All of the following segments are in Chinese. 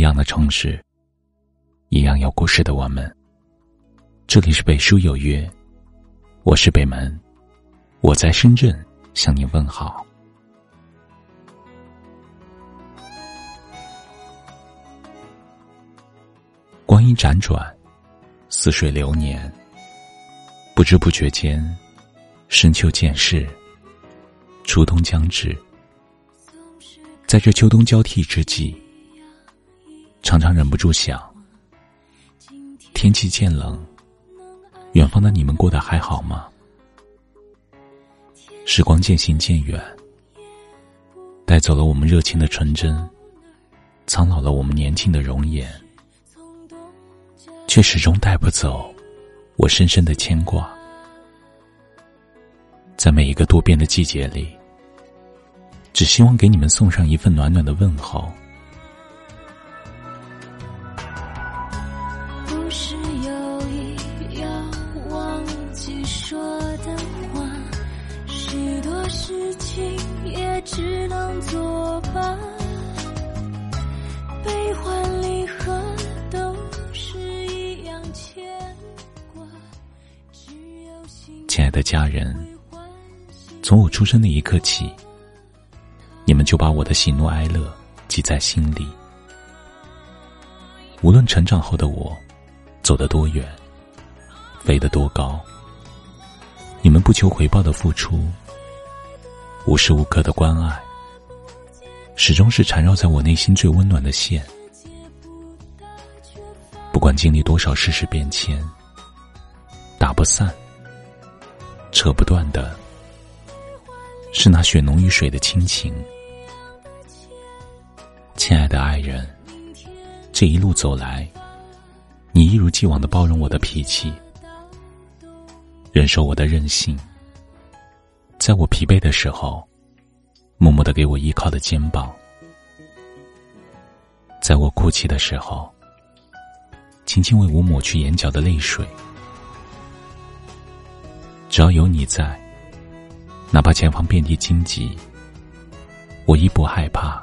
一样的城市，一样有故事的我们。这里是北书有约，我是北门，我在深圳向你问好。光阴辗转，似水流年，不知不觉间，深秋渐逝，初冬将至。在这秋冬交替之际，常常忍不住想：天气渐冷，远方的你们过得还好吗？时光渐行渐远，带走了我们热情的纯真，苍老了我们年轻的容颜，却始终带不走我深深的牵挂。在每一个多变的季节里。只希望给你们送上一份暖暖的问候。爱的家人，从我出生那一刻起。你们就把我的喜怒哀乐记在心里。无论成长后的我走得多远，飞得多高，你们不求回报的付出，无时无刻的关爱，始终是缠绕在我内心最温暖的线。不管经历多少世事变迁，打不散、扯不断的，是那血浓于水的亲情。亲爱的爱人，这一路走来，你一如既往的包容我的脾气，忍受我的任性，在我疲惫的时候，默默的给我依靠的肩膀，在我哭泣的时候，轻轻为我抹去眼角的泪水。只要有你在，哪怕前方遍地荆棘，我亦不害怕。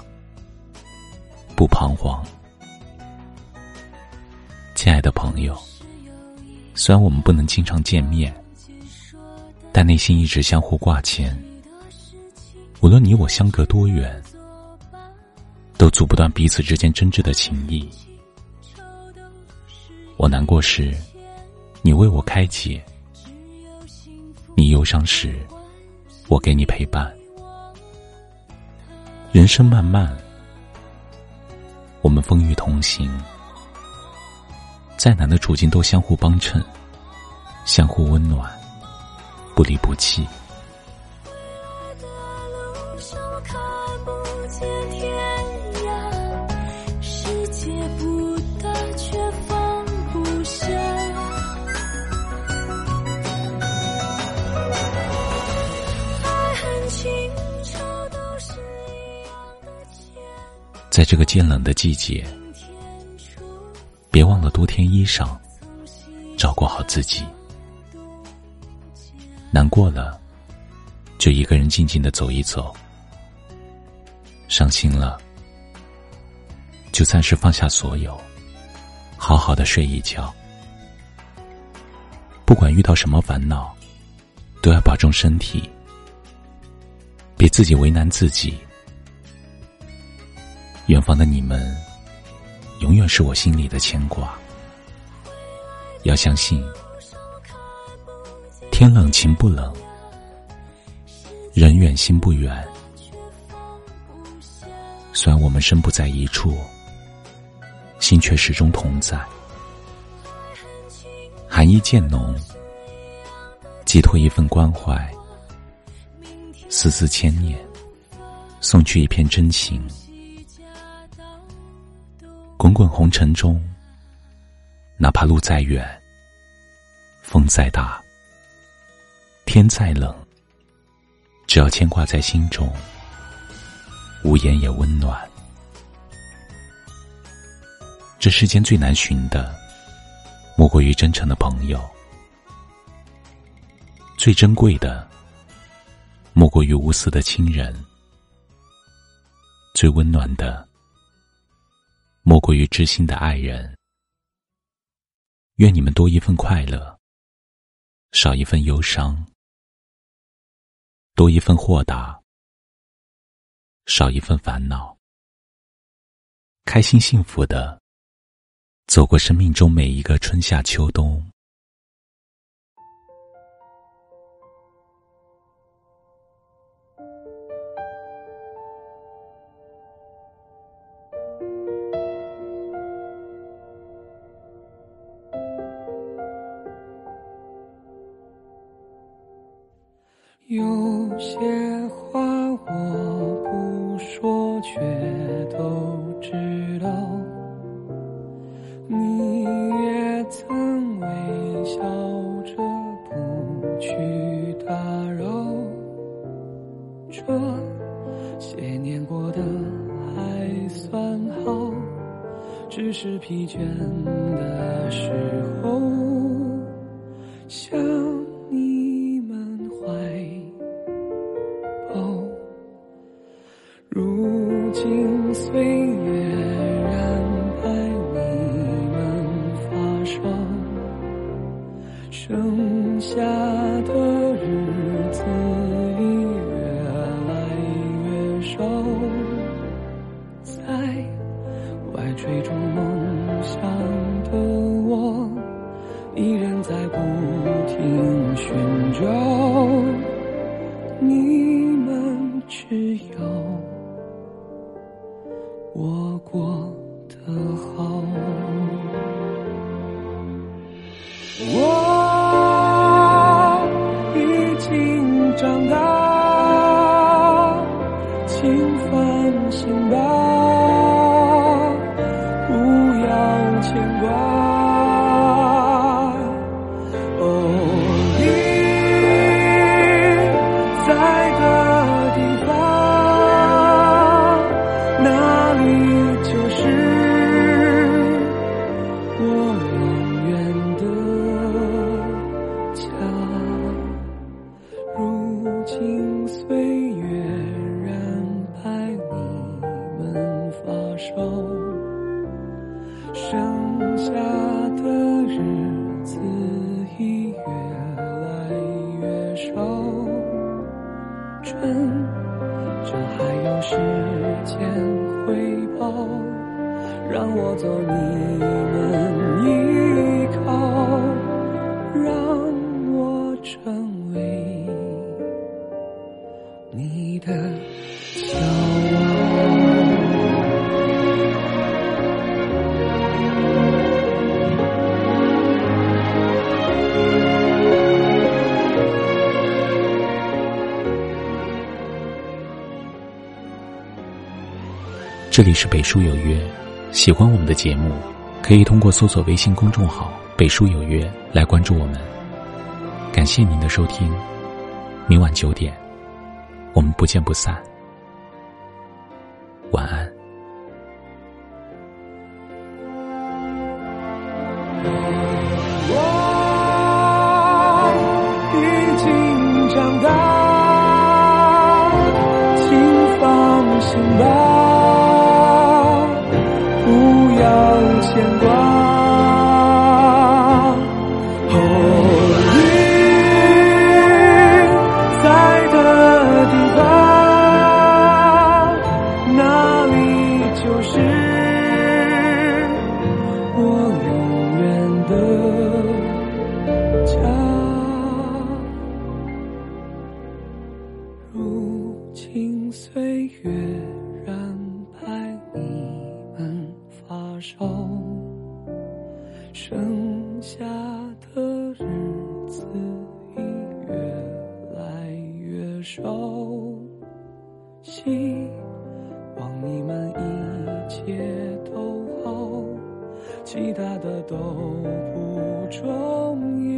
不彷徨，亲爱的朋友。虽然我们不能经常见面，但内心一直相互挂牵。无论你我相隔多远，都阻不断彼此之间真挚的情谊。我难过时，你为我开解；忧伤时，我给你陪伴。人生漫漫。我们风雨同行，再难的处境都相互帮衬，相互温暖，不离不弃。未来的路上看不见天在这个渐冷的季节，别忘了多添衣裳，照顾好自己。难过了，就一个人静静的走一走；伤心了，就暂时放下所有，好好的睡一觉。不管遇到什么烦恼，都要保重身体，别自己为难自己。远方的你们，永远是我心里的牵挂。要相信，天冷情不冷，人远心不远。虽然我们身不在一处，心却始终同在。寒意渐浓，寄托一份关怀，丝丝牵念，送去一片真情。滚滚红尘中，哪怕路再远，风再大，天再冷，只要牵挂在心中，无言也温暖。这世间最难寻的，莫过于真诚的朋友；最珍贵的，莫过于无私的亲人；最温暖的。莫过于知心的爱人。愿你们多一份快乐，少一份忧伤；多一份豁达，少一份烦恼。开心幸福的走过生命中每一个春夏秋冬。只是疲倦的时候向你们怀抱。如今。岁月染白你们发梢，生你们，只有。我过得好，我已经长大，请放心吧，不要牵挂。我做你们依靠，让我成为你的骄傲。这里是北书有约，喜欢我们的节目，可以通过搜索微信公众号“北书有约”来关注我们。感谢您的收听，明晚九点，我们不见不散。晚安。我已经长大，请放心吧。牵挂。哦，你在的地方，那里就是我永远的家。如今岁月其他的都不重要。